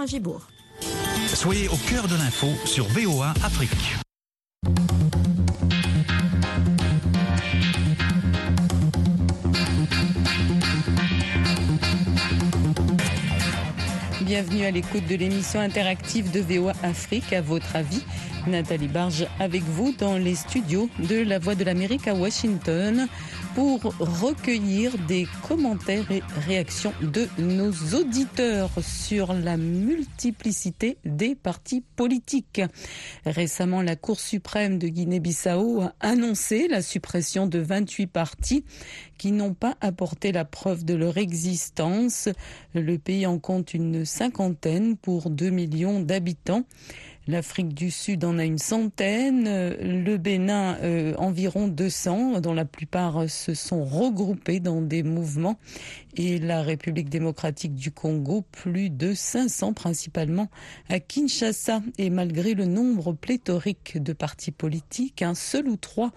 Laurent Gibourg. Soyez au cœur de l'info sur VOA Afrique. Bienvenue à l'écoute de l'émission interactive de VOA Afrique. À votre avis, Nathalie Barge avec vous dans les studios de La Voix de l'Amérique à Washington pour recueillir des commentaires et réactions de nos auditeurs sur la multiplicité des partis politiques. Récemment, la Cour suprême de Guinée-Bissau a annoncé la suppression de 28 partis qui n'ont pas apporté la preuve de leur existence. Le pays en compte une cinquantaine pour 2 millions d'habitants. L'Afrique du Sud en a une centaine, le Bénin euh, environ 200, dont la plupart se sont regroupés dans des mouvements, et la République démocratique du Congo, plus de 500 principalement à Kinshasa. Et malgré le nombre pléthorique de partis politiques, un seul ou trois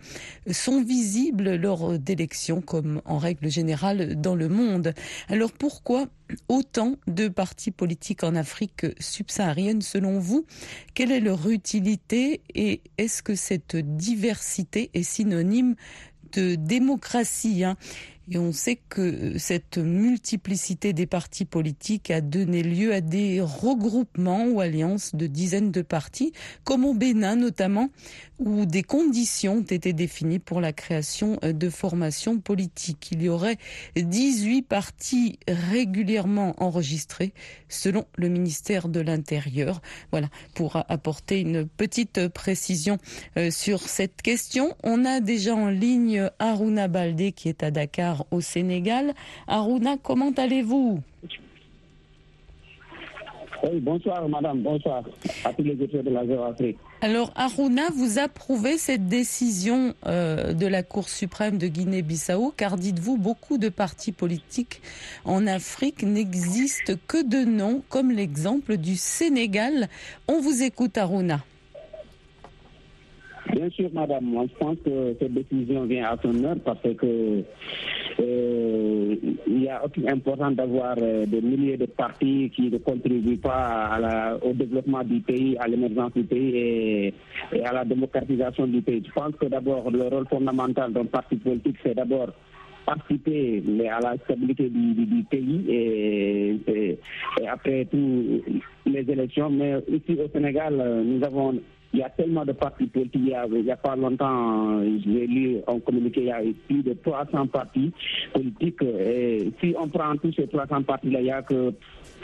sont visibles lors d'élections, comme en règle générale dans le monde. Alors pourquoi autant de partis politiques en Afrique subsaharienne selon vous? Quelle est leur utilité et est-ce que cette diversité est synonyme de démocratie hein? Et on sait que cette multiplicité des partis politiques a donné lieu à des regroupements ou alliances de dizaines de partis, comme au Bénin notamment, où des conditions ont été définies pour la création de formations politiques. Il y aurait 18 partis régulièrement enregistrés selon le ministère de l'Intérieur. Voilà, pour apporter une petite précision euh, sur cette question. On a déjà en ligne Aruna Baldé qui est à Dakar au Sénégal. Aruna, comment allez-vous? Oui, bonsoir madame, bonsoir à tous les auditeurs de la Afrique. Alors Aruna, vous approuvez cette décision euh, de la Cour suprême de Guinée-Bissau car dites-vous, beaucoup de partis politiques en Afrique n'existent que de nom, comme l'exemple du Sénégal. On vous écoute Aruna. Bien sûr, madame. Moi, je pense que cette décision vient à son heure parce que il y a aucune importance d'avoir euh, des milliers de partis qui ne contribuent pas au développement du pays, à l'émergence du pays et, à la démocratisation du pays. Je pense que d'abord, le rôle fondamental d'un parti politique, c'est d'abord participer à la stabilité du, pays et, et, après tout les élections. Mais ici au Sénégal, nous avons il y a tellement de partis politiques. Il n'y a, pas longtemps, j'ai lu un communiqué, il y a plus de 300 partis politiques. Et si on prend tous ces 300 partis-là, il n'y a que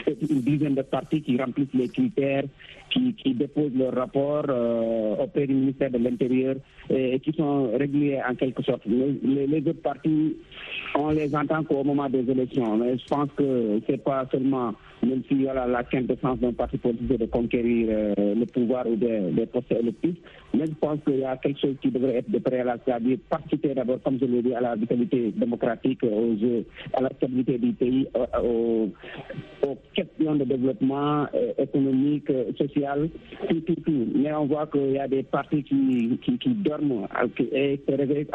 une dizaine de partis qui remplissent les critères, qui, déposent leur rapport euh, auprès du ministère de l'Intérieur et, qui sont réguliers en quelque sorte. Les, autres partis, on les entend qu'au moment des élections. Mais je pense que ce n'est pas seulement, même s'il y a la quintessence d'un parti politique de conquérir euh, le pouvoir ou des, des postes électifs, mais je pense qu'il y a quelque chose qui devrait être de préalable, c'est-à-dire participer d'abord, comme je l'ai dit, à la vitalité démocratique, aux, à la stabilité du pays, aux, aux question de développement euh, économique, euh, social, tout, tout, tout. Mais on voit qu'il y a des partis qui, qui, dorment et se réveillent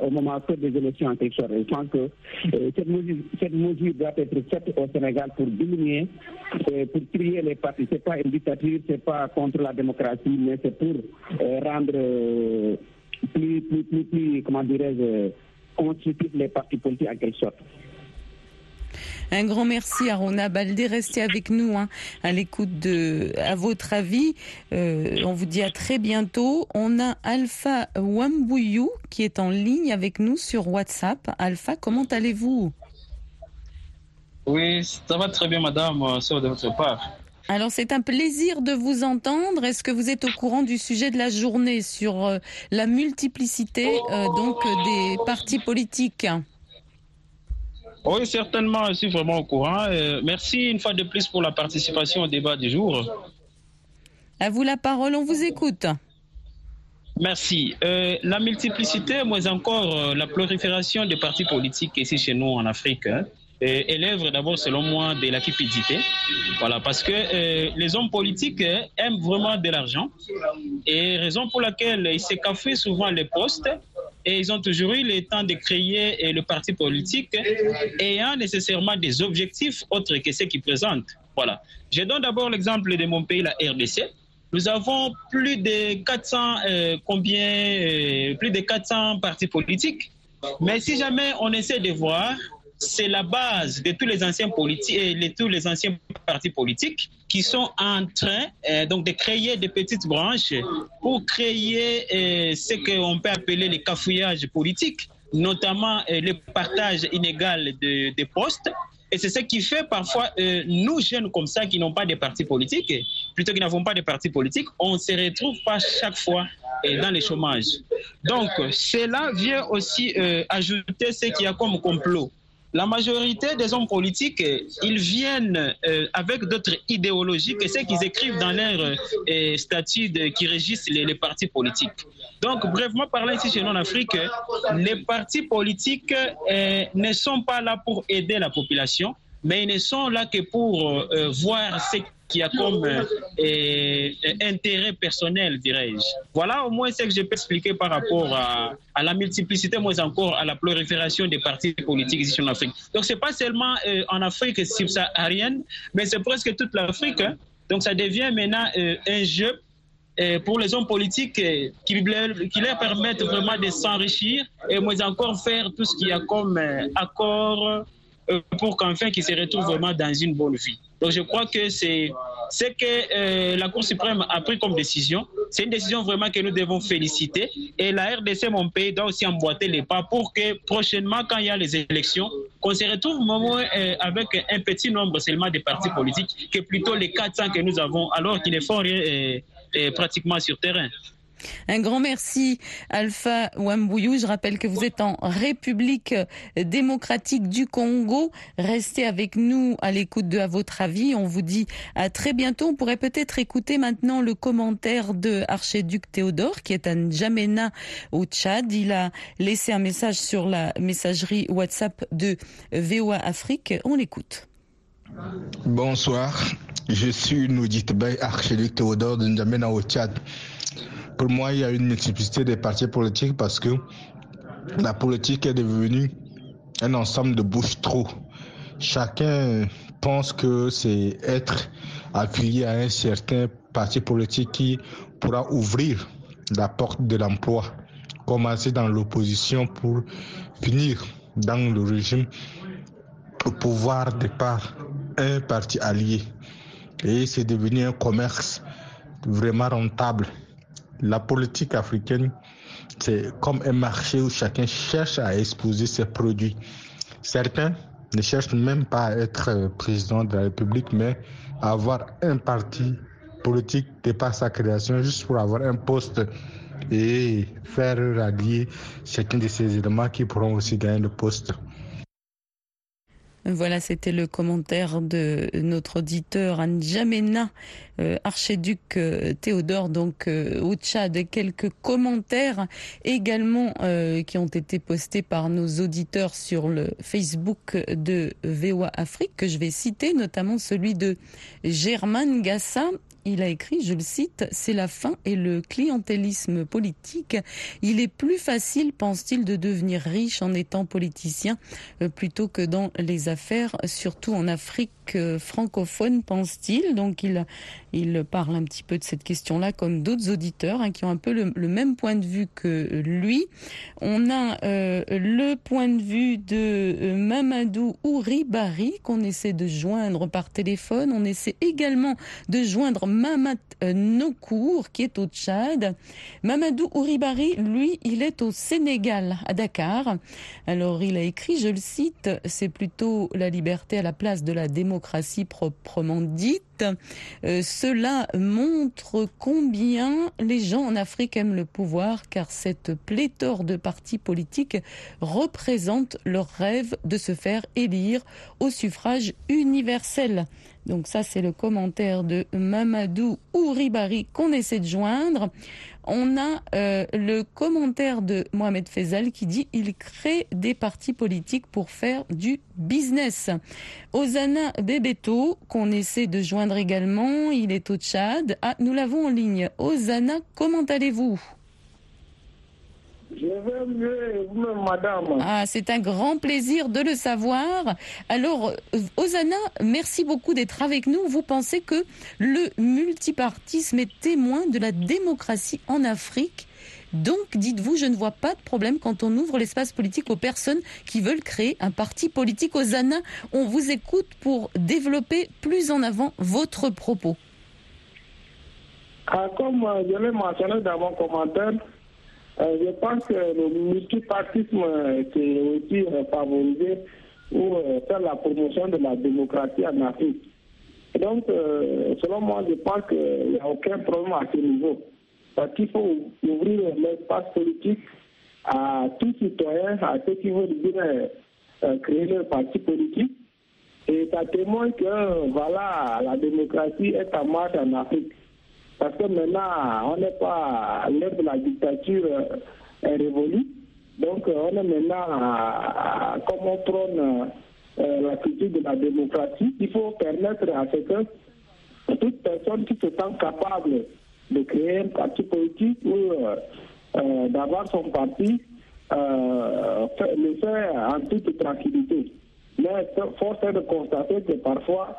au moment des élections en quelque sorte. Je pense que euh, cette, mesure, cette, mesure, doit être faite au Sénégal pour diminuer, pour trier les partis. Ce n'est pas une dictature, ce n'est pas contre la démocratie, mais c'est pour rendre plus, plus, plus, plus, comment dirais-je, constituer les partis politiques en quelque sorte. Un grand merci à Rona Baldé. Restez avec nous hein, à l'écoute de, à votre avis. Euh, on vous dit à très bientôt. On a Alpha Wambuyou qui est en ligne avec nous sur WhatsApp. Alpha, comment allez-vous? Oui, ça va très bien, madame, euh, sur de votre part. Alors c'est un plaisir de vous entendre. Est-ce que vous êtes au courant du sujet de la journée sur euh, la multiplicité donc des partis politiques? Oui, certainement, je suis vraiment au courant. Euh, merci une fois de plus pour la participation au débat du jour. À vous la parole, on vous écoute. Merci. Euh, la multiplicité, mais encore euh, la prolifération des partis politiques ici chez nous en Afrique, hein, élève d'abord, selon moi, de la cupidité. Voilà, parce que les hommes politiques aiment vraiment de l'argent et raison pour laquelle ils s'écaffent souvent les postes et ils ont toujours eu le temps de créer le parti politique ayant nécessairement des objectifs autres que ceux qu'ils présentent. Voilà. Je donne d'abord l'exemple de mon pays, la RDC. Nous avons plus de 400, euh, combien, euh, plus de 400 partis politiques. Mais si jamais on essaie de voir, c'est la base de tous les anciens politiques et de tous les anciens partis politiques qui sont en train euh, donc de créer des petites branches pour créer euh, ce qu'on peut appeler les cafouillages politiques, notamment euh, le partage inégal de, de postes et c'est ce qui fait parfois, euh, nous jeunes comme ça, qui n'ont pas de partis politiques, plutôt qui n'avons pas de partis politiques, on se retrouve pas chaque fois euh, dans le chômage. Donc, cela vient aussi euh, ajouter ce qu'il y a comme complot. La majorité des hommes politiques, ils viennent euh, avec d'autres idéologies que ceux qu'ils écrivent dans leurs euh, statuts de, qui régissent les, partis politiques. Donc, brèvement parlant, ici chez nous en Afrique, les partis politiques euh, ne sont pas là pour aider la population, mais ils ne sont là que pour euh, voir ce qu'il y a comme euh, intérêt personnel, dirais-je. Voilà au moins ce que je peux expliquer par rapport à, la multiplicité, moins encore à la prolifération des partis politiques ici en Afrique. Donc, ce n'est pas seulement euh, en Afrique subsaharienne, mais c'est presque toute l'Afrique. Hein. Donc, ça devient maintenant un jeu pour les hommes politiques qui, qui leur permettent vraiment de s'enrichir et moins encore faire tout ce qu'il y a comme accord pour qu'enfin qu'ils se retrouvent vraiment dans une bonne vie. Donc je crois que c'est ce que euh, la Cour suprême a pris comme décision. C'est une décision vraiment que nous devons féliciter. Et la RDC, mon pays, doit aussi emboîter les pas pour que prochainement, quand il y a les élections, qu'on se retrouve euh, avec un petit nombre seulement de partis politiques que plutôt les 400 que nous avons, alors qu'ils ne font rien euh, pratiquement sur terrain. Un grand merci, Alpha Wambouyou. Je rappelle que vous êtes en République démocratique du Congo. Restez avec nous à l'écoute de À votre avis. On vous dit à très bientôt. On pourrait peut-être écouter maintenant le commentaire de Archiduc Théodore, qui est à N'Djamena au Tchad. Il a laissé un message sur la messagerie WhatsApp de VOA Afrique. On l'écoute. Bonsoir. Je suis Noudit Bey, archiduc Théodore de N'Djamena au Tchad. Pour moi, il y a une multiplicité des partis politiques parce que la politique est devenue un ensemble de bouches trop. Chacun pense que c'est être affilié à un certain parti politique qui pourra ouvrir la porte de l'emploi, commencer dans l'opposition pour finir dans le régime au pouvoir de par un parti allié. Et c'est devenu un commerce vraiment rentable la politique africaine, c'est comme un marché où chacun cherche à exposer ses produits. Certains ne cherchent même pas à être président de la République, mais à avoir un parti politique par sa création, juste pour avoir un poste et faire rallier chacun de ces éléments qui pourront aussi gagner le poste. Voilà, c'était le commentaire de notre auditeur Anjamena, euh, archiduc euh, Théodore, donc euh, au Tchad. Quelques commentaires également euh, qui ont été postés par nos auditeurs sur le Facebook de VOA Afrique, que je vais citer, notamment celui de Germain Gassa il a écrit, je le cite, c'est la fin et le clientélisme politique. Il est plus facile, pense-t-il, de devenir riche en étant politicien euh, plutôt que dans les affaires, surtout en Afrique euh, francophone, pense-t-il. Donc il, il parle un petit peu de cette question-là, comme d'autres auditeurs hein, qui ont un peu le, même point de vue que lui. On a euh, le point de vue de Mamadou Ouribari qu'on essaie de joindre par téléphone. On essaie également de joindre Mamat Nokour qui est au Tchad. Mamadou Ouribari, lui, il est au Sénégal, à Dakar. Alors il a écrit, je le cite, c'est plutôt la liberté à la place de la démocratie proprement dite. Euh, cela montre combien les gens en Afrique aiment le pouvoir car cette pléthore de partis politiques représente leur rêve de se faire élire au suffrage universel. Donc ça, c'est le commentaire de Mamadou Ouribari qu'on essaie de joindre. On a euh, le commentaire de Mohamed Fezal qui dit il crée des partis politiques pour faire du business. Osana Bebeto, qu'on essaie de joindre également, il est au Tchad. Ah, nous l'avons en ligne. Osana, comment allez-vous? Je vais mieux, vous-même, madame. Ah, c'est un grand plaisir de le savoir. Alors, euh, Osana, merci beaucoup d'être avec nous. Vous pensez que le multipartisme est témoin de la démocratie en Afrique? Donc, dites-vous, je ne vois pas de problème quand on ouvre l'espace politique aux personnes qui veulent créer un parti politique. Osana, on vous écoute pour développer plus en avant votre propos. Ah, comme euh, je l'ai mentionné dans mon commentaire, euh, je pense que le multipartisme, euh, c'est aussi favoriser ou faire la promotion de la démocratie en Afrique. donc, selon moi, je pense qu'il n'y a aucun problème à ce niveau. Parce qu'il faut ouvrir l'espace politique à tous citoyens, à ceux qui veulent bien créer leur parti politique. Et ça témoigne que voilà, la démocratie est en marche en Afrique. Parce que maintenant, on n'est pas à l'ère de la dictature euh, révolue. Donc, euh, on est maintenant, à, comme on prône euh, la culture de la démocratie, il faut permettre à ce que toute personne qui se sent capable de créer un parti politique ou d'avoir son parti le fait en toute tranquillité. Mais force est de constater que parfois,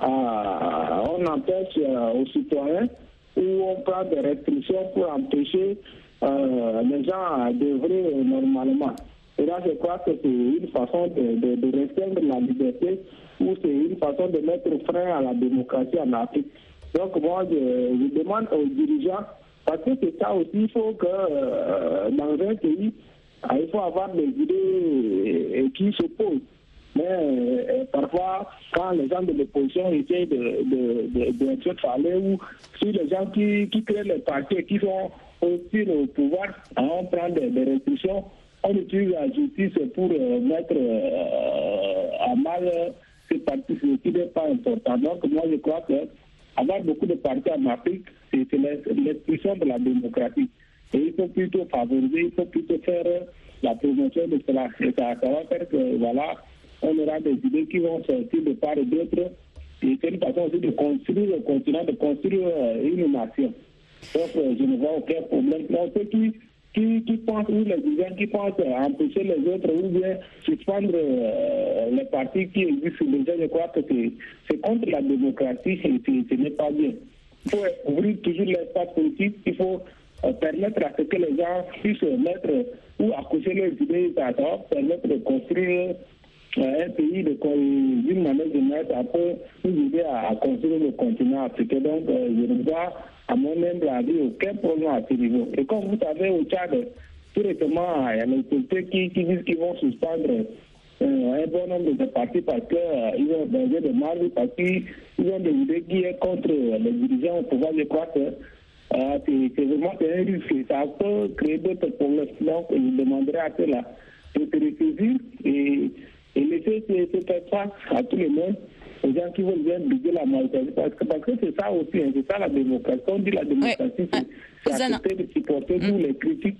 on empêche aux citoyens où on prend des restrictions pour empêcher euh, les gens d'œuvrer normalement. Et là, je crois que c'est une façon de, restreindre la liberté ou c'est une façon de mettre frein à la démocratie en Afrique. Donc, moi, je, demande aux dirigeants, parce que c'est ça aussi, il faut que euh, dans un pays, il faut avoir des idées qui s'opposent. Mais euh, parfois, quand les gens de l'opposition essaient de, de, de, de ou si les gens qui, qui créent les partis qui sont aussi au pouvoir, on prend des, restrictions, on utilise la justice pour euh, mettre euh, à mal ces partis, qui n'est pas important. Donc, moi, je crois que avoir beaucoup de partis en Afrique, c'est l'expression de la démocratie. Et il faut plutôt favoriser, il faut plutôt faire la promotion de cela. Et ça, ça va faire que, voilà, on aura des idées qui vont sortir de part et d'autre. Et c'est une façon aussi de construire le continent, de construire euh, une nation. Donc, euh, je ne vois aucun problème. Donc, ceux qui, qui, qui pensent, ou les dirigeants qui pensent empêcher les autres, ou bien suspendre euh, les partis qui existent déjà, je crois que c'est contre la démocratie ce n'est pas bien. Il faut ouvrir toujours l'espace politique, il faut permettre à ce que les gens puissent mettre ou accoucher leurs idées, permettre de construire un pays d'une manière générale, ça peut nous aider à, construire le continent africain. Donc, euh, je ne vois, à mon humble avis, aucun problème à ce niveau. Et comme vous savez, au Tchad, tout récemment, il y a les autorités qui, disent qu'ils vont suspendre euh, un bon nombre de partis parce qu'ils euh, ont besoin de mal, parce qu'ils ont des idées qui sont contre les dirigeants au pouvoir. Je crois que c'est vraiment un risque. Ça peut créer d'autres problèmes. Donc, je demanderai à cela de se ressaisir et et laisser cette place à tous les monde, aux gens qui veulent bien briser la majorité. Parce que parce que c'est ça aussi, hein, c'est ça la démocratie. Quand on dit la démocratie, c'est ah, accepter de supporter tous les critiques.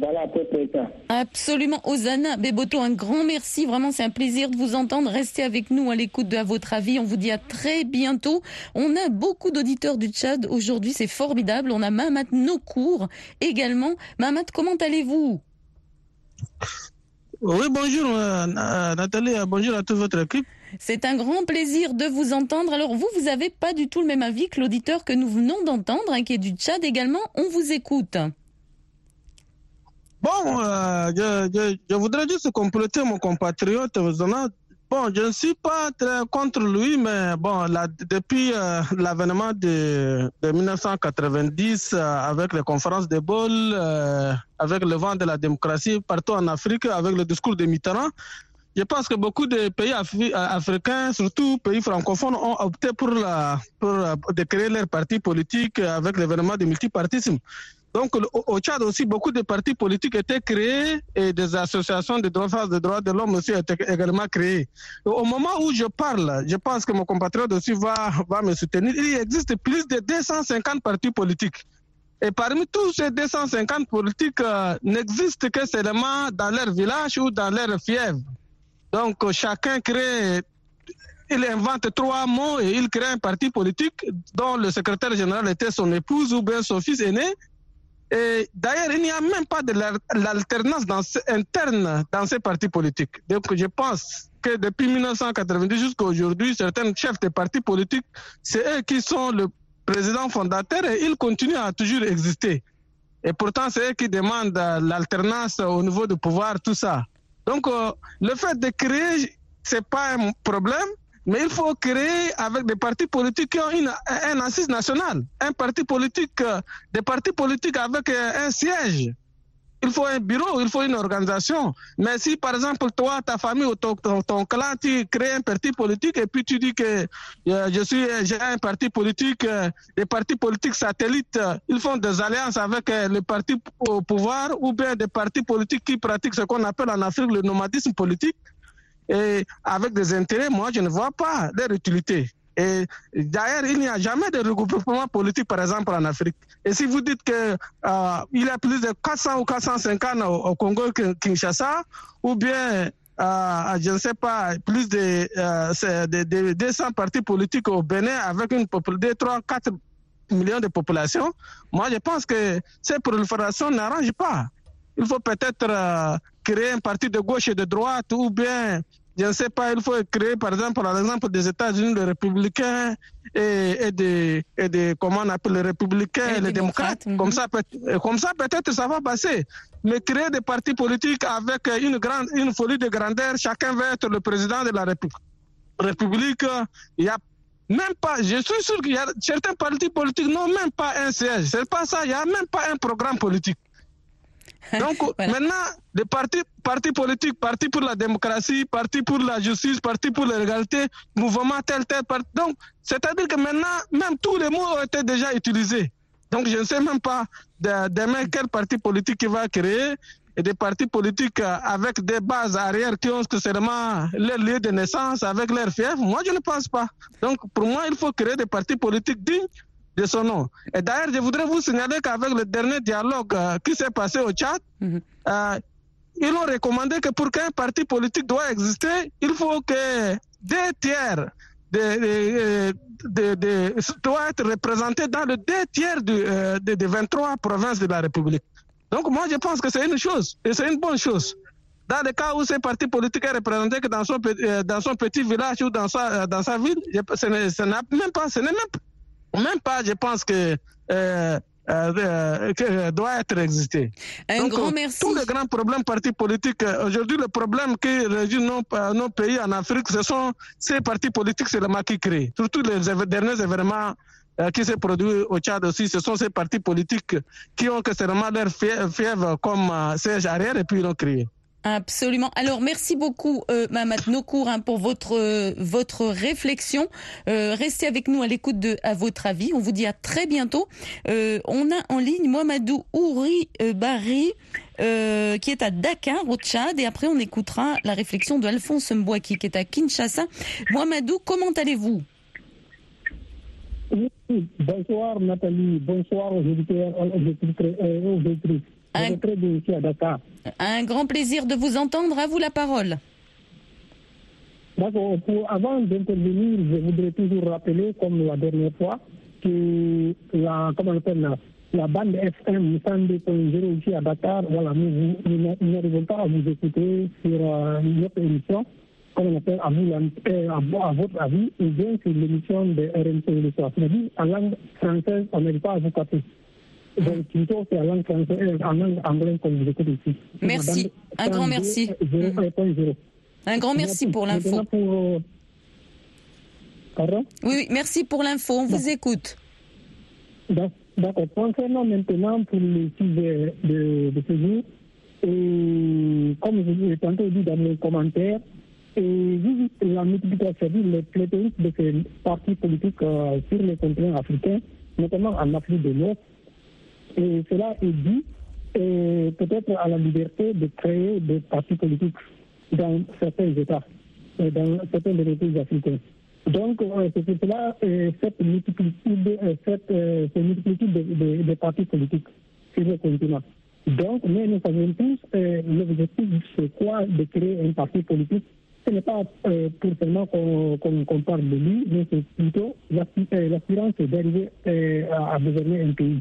Voilà à peu près ça. Absolument. Osana Beboto, un grand merci. Vraiment, c'est un plaisir de vous entendre. Restez avec nous à l'écoute de À votre avis. On vous dit à très bientôt. On a beaucoup d'auditeurs du Tchad aujourd'hui. C'est formidable. On a Mahamat Nokour également. Mahamat, comment allez-vous? Oui, bonjour euh, euh, Nathalie, euh, bonjour à toute votre équipe. C'est un grand plaisir de vous entendre. Alors vous, vous n'avez pas du tout le même avis que l'auditeur que nous venons d'entendre, hein, qui est du Tchad également. On vous écoute. Bon, je, je, voudrais juste compléter mon compatriote Bon, je ne suis pas très contre lui, mais bon, depuis euh, l'avènement de, de, 1990, euh, avec les conférences de Bol, euh, avec le vent de la démocratie partout en Afrique, avec le discours de Mitterrand, je pense que beaucoup de pays africains, surtout pays francophones, ont opté pour, la, pour de créer leur parti politique avec l'événement du multipartisme. Donc au Tchad aussi, beaucoup de partis politiques étaient créés et des associations de défense des droits de l'homme aussi étaient également créées. Au moment où je parle, je pense que mon compatriote aussi va, va me soutenir, il existe plus de 250 partis politiques. Et parmi tous ces 250 politiques, euh, n'existent que seulement dans leur village ou dans leur fièvre. Donc chacun crée il invente trois mots et il crée un parti politique dont le secrétaire général était son épouse ou bien son fils aîné Et d'ailleurs, il n'y a même pas de l'alternance interne dans ces partis politiques. Donc je pense que depuis 1990 jusqu'à aujourd'hui, certains chefs de partis politiques, c'est eux qui sont le président fondateur et ils continuent à toujours exister. Et pourtant, c'est eux qui demandent l'alternance au niveau du pouvoir, tout ça. Donc, euh, le fait de créer, c'est pas un problème, mais il faut créer avec des partis politiques qui ont une, un assise nationale, un parti politique, euh, des partis politiques avec euh, un siège. Il faut un bureau, il faut une organisation. Mais si, par exemple, toi, ta famille ou ton, clan, tu crées un parti politique et puis tu dis que euh, je suis, j'ai un parti politique, euh, des partis politiques satellites, ils font des alliances avec les partis au pouvoir ou bien des partis politiques qui pratiquent ce qu'on appelle en Afrique le nomadisme politique et avec des intérêts, moi, je ne vois pas leur utilité. Et d'ailleurs, il n'y a jamais de regroupement politique, par exemple, en Afrique. Et si vous dites qu'il euh, y a plus de 400 ou 450 au, au Congo Kinshasa, ou bien, euh, je ne sais pas, plus de, euh, de, de, 200 partis politiques au Bénin avec une population de 3, 4 millions de population, moi je pense que ces proliférations n'arrangent pas. Il faut peut-être euh, créer un parti de gauche et de droite ou bien je ne sais pas, il faut créer, par exemple, par l'exemple des États-Unis, les républicains et, et, des, et des, comment on appelle les républicains et, les démocrates. Comme ça, peut, comme ça, peut-être ça va passer. Mais créer des partis politiques avec une grande, une folie de grandeur, chacun veut être le président de la République. Il y a même pas, je suis sûr qu'il y a certains partis politiques n'ont même pas un siège. C'est pas ça, il n'y a même pas un programme politique. Donc voilà. maintenant, les partis, partis politiques, partis pour la démocratie, partis pour la justice, partis pour l'égalité, mouvement tel, tel, parti. Donc, c'est-à-dire que maintenant, même tous les mots ont été déjà utilisés. Donc, je ne sais même pas de, demain quel parti politique il va créer et des partis politiques avec des bases arrière qui ont seulement leur lieu de naissance, avec leur fief. Moi, je ne pense pas. Donc, pour moi, il faut créer des partis politiques dignes de son nom. Et d'ailleurs, je voudrais vous signaler qu'avec le dernier dialogue euh, qui s'est passé au Tchad, mm -hmm. euh, ils ont recommandé que pour qu'un parti politique doit exister, il faut que deux tiers de, de, de, doit être représenté dans le deux tiers de, euh, de, 23 provinces de la République. Donc moi, je pense que c'est une chose, et c'est une bonne chose. Dans le cas où ce parti politique est représenté que dans son, dans son petit village ou dans sa, dans sa ville, ce n'est même pas, ce n'est même même pas, je pense que euh, euh, que doit être existé. Un Donc, grand merci. Tous les grands problèmes partis politiques, aujourd'hui, le problème qui régit nos, nos, pays en Afrique, ce sont ces partis politiques, c'est le maquis créé. Surtout les derniers événements euh, qui s'est produit au Tchad aussi, ce sont ces partis politiques qui ont que seulement leur fièvre comme euh, siège arrière et puis ils l'ont créé. Absolument. Alors merci beaucoup euh, Mamat Nokour hein, pour votre euh, votre réflexion. Euh, restez avec nous à l'écoute de à votre avis. On vous dit à très bientôt. Euh, on a en ligne Mohamedou Ouri Barry qui est à Dakar au Tchad et après on écoutera la réflexion de Alphonse Mbouaki qui est à Kinshasa. Mohamedou, comment allez-vous? Bonsoir Nathalie, bonsoir aux Un... Un grand plaisir de vous entendre. À vous la parole. D'accord. Avant d'intervenir, je voudrais toujours rappeler, comme la dernière fois, que la, comment on appelle, la, la bande FM 102.0 ici à Dakar, voilà, nous, n'arrivons pas à vous écouter sur euh, notre émission, comme on appelle à, vous, à, à votre avis, ou bien sur l'émission de RMC le soir. C'est-à-dire, en langue française, on n'arrive pas à vous capter. Donc, plutôt, c'est en langue française, en langue anglaise qu'on vous écoute ici. Merci. Un grand merci. 0.0. Un grand merci pour l'info. Pour... Pardon? Oui, oui, merci pour l'info. On vous écoute. D'accord. Concernant maintenant pour le sujet de, de ce jour, et comme je l'ai tantôt dit dans mes commentaires, et vu la multiplication, le pléthorique de ces partis politiques euh, sur le continent africain, notamment en Afrique de l'Ouest, et cela est dû peut-être à la liberté de créer des partis politiques dans certains États, dans certains des pays africains. Donc, c'est cela cette multiplicité, cette, de, partis politiques sur le continent. Donc, mais nous savons tous, l'objectif, c'est quoi de créer un parti politique? Ce n'est pas euh, pour seulement qu'on qu qu parle de lui, mais c'est plutôt l'aspirance d'arriver euh, à gouverner un pays.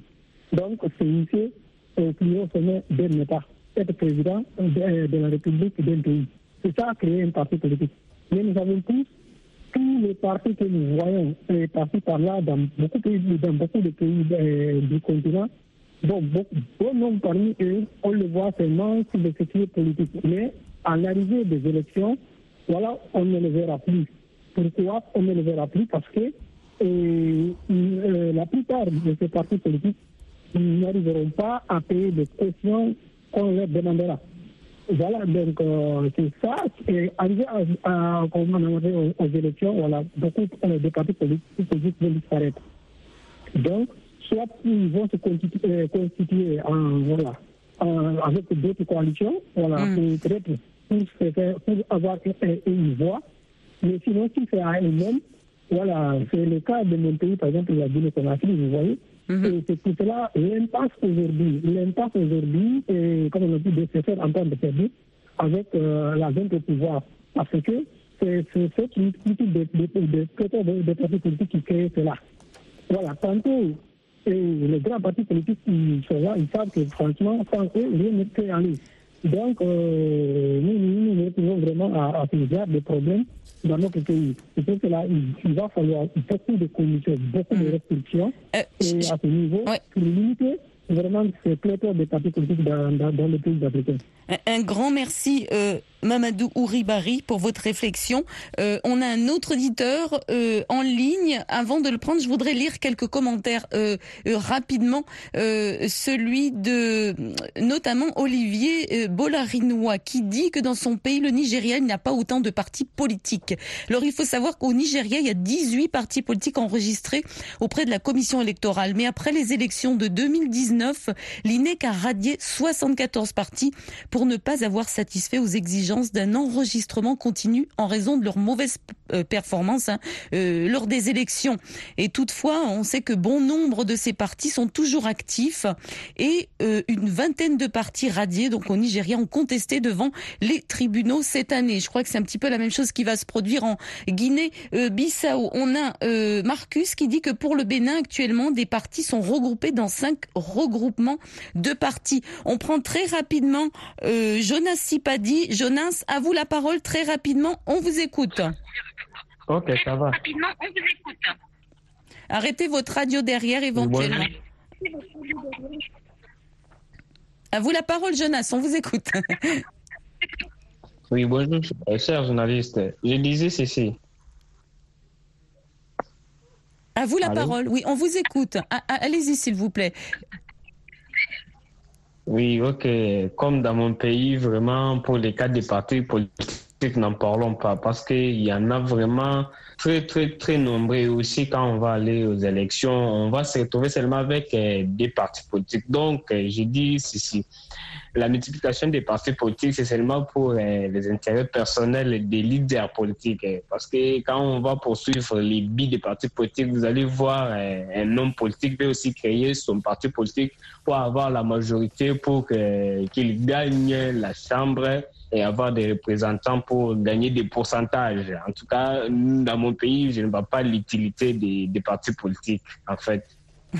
Donc, c'est initié au plus haut sommet d'un État, être président de, la République d'un pays. C'est ça, créer un parti politique. Mais nous avons tous, tous les partis que nous voyons, et partis par là dans beaucoup, dans beaucoup de pays euh, du continent, bon, bon, nombre parmi eux, on le voit seulement sur le secteur politique. Mais à l'arrivée des élections, voilà, on ne le verra plus. Pourquoi on ne le verra plus? Parce que euh, euh, la plupart de ces partis politiques n'arriveront pas à payer les questions qu'on leur demandera. Voilà, donc euh, c'est ça. Et arrivé à, à, aux, aux, élections, voilà, beaucoup de partis politiques vont disparaître. Donc, soit ils vont se constituer, constituer en, voilà, avec d'autres coalitions, voilà, mm. pour, pour, pour, avoir une voix. Mais sinon, si c'est à eux-mêmes, voilà, c'est le cas de mon pays, par exemple, la Guinée-Conakry, vous voyez. Mm-hmm. Et c'est tout cela, l'impasse aujourd'hui, l'impasse aujourd'hui, comme on a dit, de se faire entendre de servir avec euh, la zone de pouvoir. Parce que c'est cette multitude de, de, de, partis politiques qui crée cela. Voilà, tantôt, les grands partis politiques qui sont là, ils savent que franchement, sans eux, rien ne peut aller. Donc, euh, nous, nous nous retrouvons vraiment à, à ce de problèmes dans notre pays. C'est pour cela il, va falloir beaucoup de commissions, beaucoup de mm. restrictions. Euh, et à ce niveau, ouais. pour limiter vraiment ce pléthore de partis politiques dans, dans, dans les. Un, grand merci, euh, Mamadou Ouribari, pour votre réflexion. Euh, on a un autre auditeur euh, en ligne. Avant de le prendre, je voudrais lire quelques commentaires rapidement. Celui de notamment Olivier Bolarinois, qui dit que dans son pays, le Nigeria, il n'y a pas autant de partis politiques. Alors il faut savoir qu'au Nigeria, il y a 18 partis politiques enregistrés auprès de la commission électorale. Mais après les élections de 2019, l'INEC a radié 74 partis pour ne pas avoir satisfait aux exigences d'un enregistrement continu en raison de leur mauvaise euh, performance hein, euh, lors des élections. Et toutefois, on sait que bon nombre de ces partis sont toujours actifs et euh, une vingtaine de partis radiés, donc au Nigeria, ont contesté devant les tribunaux cette année. Je crois que c'est un petit peu la même chose qui va se produire en Guinée-Bissau. On a Marcus qui dit que pour le Bénin, actuellement, des partis sont regroupés dans cinq regroupements de partis. On prend très rapidement euh, Jonas Sipadi. Jonas, à vous la parole très rapidement. On vous écoute. Ok, ça va. Arrêtez votre radio derrière éventuellement. À vous la parole, Jonas. On vous écoute. oui, bonjour, cher journaliste. Je disais ceci. À vous la parole. Oui, on vous écoute. Allez-y, s'il vous plaît. Oui, ok. Comme dans mon pays, vraiment, pour les cas des partis politiques, n'en parlons pas parce qu'il y en a vraiment très, très, très nombreux. Aussi, quand on va aller aux élections, on va se retrouver seulement avec euh, des partis politiques. Donc, euh, je dis ceci la multiplication des partis politiques, c'est seulement pour euh, les intérêts personnels des leaders politiques. Euh, parce que quand on va poursuivre les billes des partis politiques, vous allez voir euh, un homme politique peut aussi créer son parti politique pour avoir la majorité, pour qu'il gagne la Chambre et avoir des représentants pour gagner des pourcentages. En tout cas, dans mon pays, je ne vois pas l'utilité des, des partis politiques, en fait.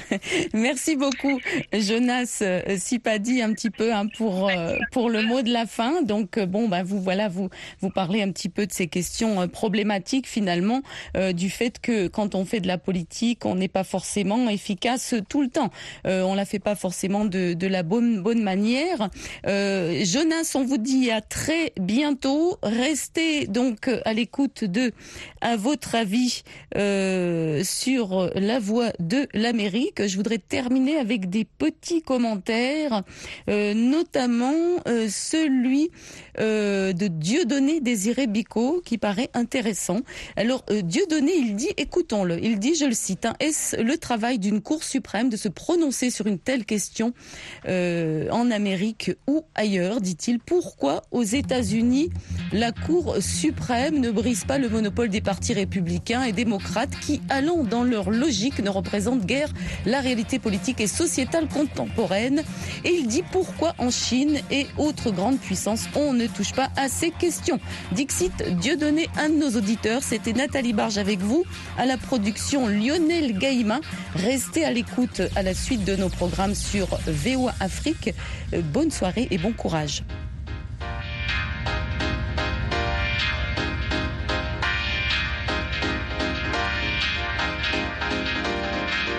Merci beaucoup, Jonas euh, Sipadi, un petit peu hein, pour euh, pour le mot de la fin. Donc euh, bon, bah vous voilà, vous vous parlez un petit peu de ces questions problématiques finalement du fait que quand on fait de la politique, on n'est pas forcément efficace tout le temps. on la fait pas forcément de de la bonne bonne manière. Jonas, on vous dit à très bientôt. Restez donc à l'écoute de à votre avis sur la voie de l'Amérique que Je voudrais terminer avec des petits commentaires, euh, notamment euh, celui euh, de Dieudonné Désiré Bicot, qui paraît intéressant. Alors, Dieudonné, il dit, écoutons-le, il dit, je le cite, hein, est-ce le travail d'une Cour suprême de se prononcer sur une telle question en Amérique ou ailleurs, dit-il? Pourquoi aux États-Unis la Cour suprême ne brise pas le monopole des partis républicains et démocrates qui, allant dans leur logique, ne représentent guère la réalité politique et sociétale contemporaine? Et il dit pourquoi en Chine et autres grandes puissances, on ne touche pas à ces questions. Dixit Dieudonné, un de nos auditeurs, c'était Nathalie Barge avec vous, à la production Lionel Gaïma. Restez à l'écoute à la suite de nos programmes sur VOA Afrique. Bonne soirée et bon courage.